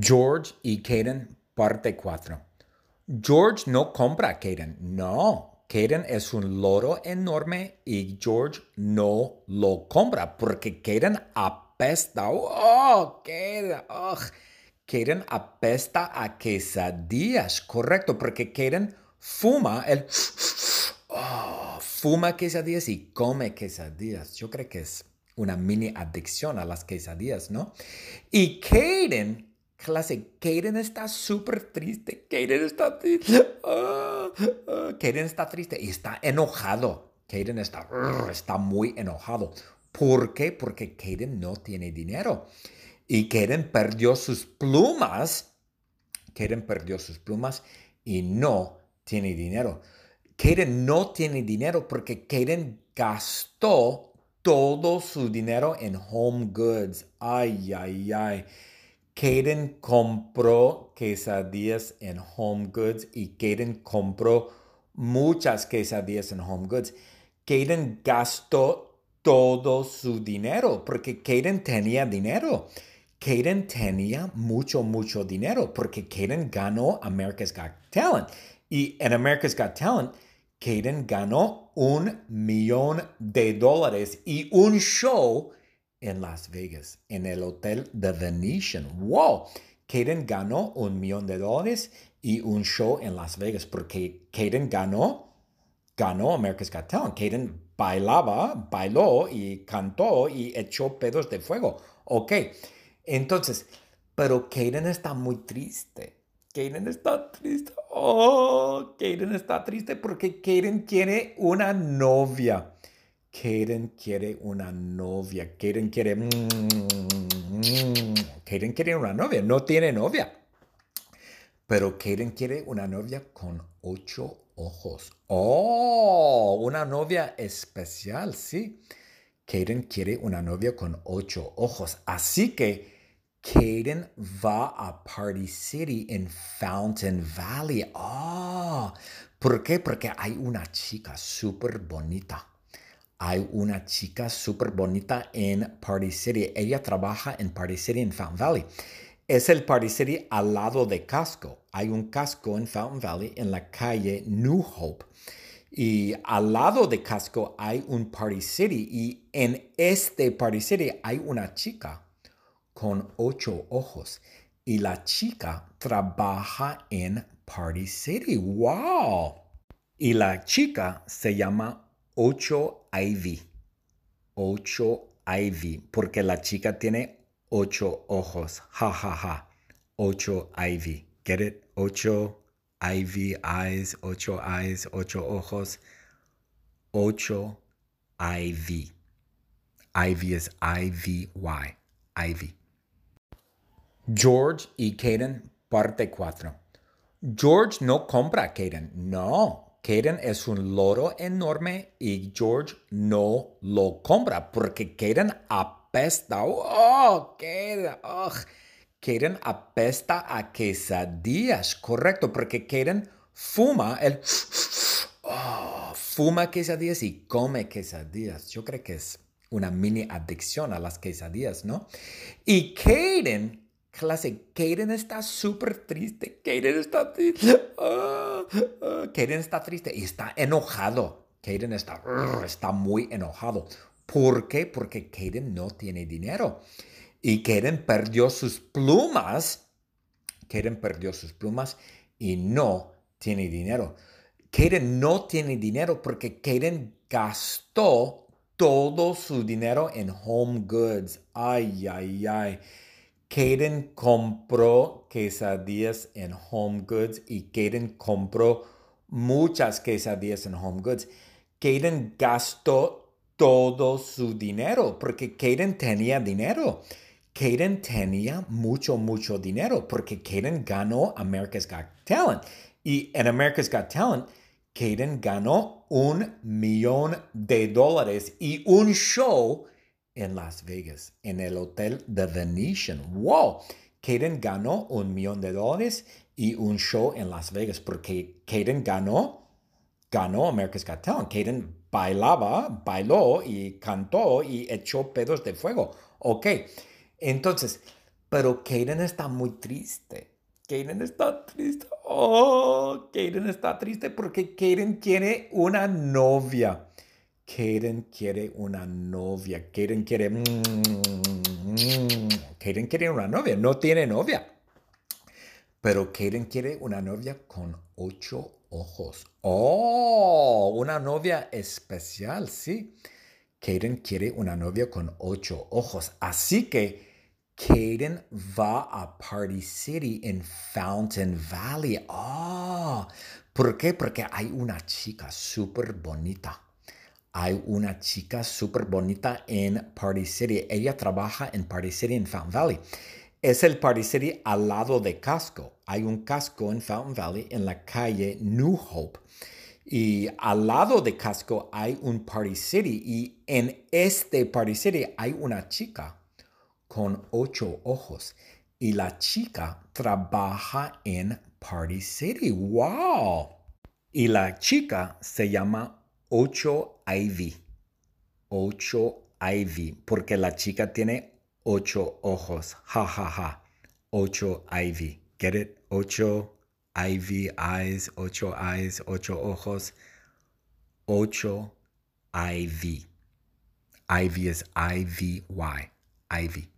George y Kaden, parte 4. George no compra a Kaden, no. Kaden es un loro enorme y George no lo compra porque Kaden apesta. Oh, Kaden, Kaden apesta a quesadillas, correcto, porque Kaden fuma el... Oh, fuma quesadillas y come quesadillas. Yo creo que es una mini adicción a las quesadillas, ¿no? Y Kaden clase, Kaden está súper triste. Kaden está triste. Ah, ah, Kaden está triste y está enojado. Kaden está, está muy enojado. ¿Por qué? Porque Kaden no tiene dinero. Y Kaden perdió sus plumas. Kaden perdió sus plumas y no tiene dinero. Kaden no tiene dinero porque Kaden gastó todo su dinero en home goods. Ay, ay, ay. Kaden compró quesadillas en Home Goods y Kaden compró muchas quesadillas en Home Goods. Kaden gastó todo su dinero porque Kaden tenía dinero. Kaden tenía mucho, mucho dinero porque Kaden ganó America's Got Talent. Y en America's Got Talent, Kaden ganó un millón de dólares y un show en Las Vegas, en el hotel The Venetian. ¡Wow! Kaden ganó un millón de dólares y un show en Las Vegas porque Kaden ganó, ganó America's Got Talent. Kaden bailaba, bailó y cantó y echó pedos de fuego. Ok, entonces, pero Kaden está muy triste. Kaden está triste. Oh, Kaden está triste porque Kaden quiere una novia. Kaden quiere una novia. Kaden quiere... Kaden quiere una novia. No tiene novia. Pero Kaden quiere una novia con ocho ojos. Oh, una novia especial, sí. Kaden quiere una novia con ocho ojos. Así que Kaden va a Party City en Fountain Valley. Oh, ¿por qué? Porque hay una chica súper bonita hay una chica súper bonita en Party City. Ella trabaja en Party City en Fountain Valley. Es el Party City al lado de Casco. Hay un casco en Fountain Valley en la calle New Hope. Y al lado de Casco hay un Party City. Y en este Party City hay una chica con ocho ojos. Y la chica trabaja en Party City. ¡Wow! Y la chica se llama 8 IV. 8 IV. Porque la chica tiene 8 ojos. Ja, ja, ja. 8 IV. Get it? 8 IV eyes. 8 eyes. 8 ojos. 8 IV. IV es I-V-Y. IV. George y Kaden, parte 4. George no compra a Kaden. No. Kaden es un loro enorme y George no lo compra porque Kaden apesta. Oh, Kaden. Kaden apesta a quesadillas. Correcto, porque Kaden fuma el... Oh, fuma quesadillas y come quesadillas. Yo creo que es una mini adicción a las quesadillas, ¿no? Y Kaden clase, Kaden está súper triste. Kaden está triste. Ah, ah, Kaden está triste y está enojado. Kaden está, está muy enojado. ¿Por qué? Porque Kaden no tiene dinero. Y Kaden perdió sus plumas. Kaden perdió sus plumas y no tiene dinero. Kaden no tiene dinero porque Kaden gastó todo su dinero en home goods. Ay, ay, ay. Kaden compró quesadillas en Home Goods y Kaden compró muchas quesadillas en Home Goods. Kaden gastó todo su dinero porque Kaden tenía dinero. Kaden tenía mucho, mucho dinero porque Kaden ganó America's Got Talent. Y en America's Got Talent, Kaden ganó un millón de dólares y un show en Las Vegas, en el hotel The Venetian. ¡Wow! Kaden ganó un millón de dólares y un show en Las Vegas porque Kaden ganó, ganó America's Got Talent. Kaden bailaba, bailó y cantó y echó pedos de fuego. Ok, entonces, Pero Kaden está muy triste. Kaden está triste. Oh, Kaden está triste porque Kaden quiere una novia. Kaden quiere una novia. Kaden quiere... Kaden quiere una novia. No tiene novia. Pero Kaden quiere una novia con ocho ojos. Oh, una novia especial, sí. Kaden quiere una novia con ocho ojos. Así que Kaden va a Party City en Fountain Valley. Oh, ¿por qué? Porque hay una chica súper bonita. Hay una chica súper bonita en Party City. Ella trabaja en Party City en Fountain Valley. Es el Party City al lado de Casco. Hay un casco en Fountain Valley en la calle New Hope. Y al lado de Casco hay un Party City. Y en este Party City hay una chica con ocho ojos. Y la chica trabaja en Party City. ¡Wow! Y la chica se llama Ocho Ivy. Ocho Ivy. Porque la chica tiene ocho ojos. Ja, ja, ja. Ocho Ivy. Get it? Ocho Ivy eyes. Ocho eyes. Ocho ojos. Ocho Ivy. Ivy is I-V-Y. Ivy.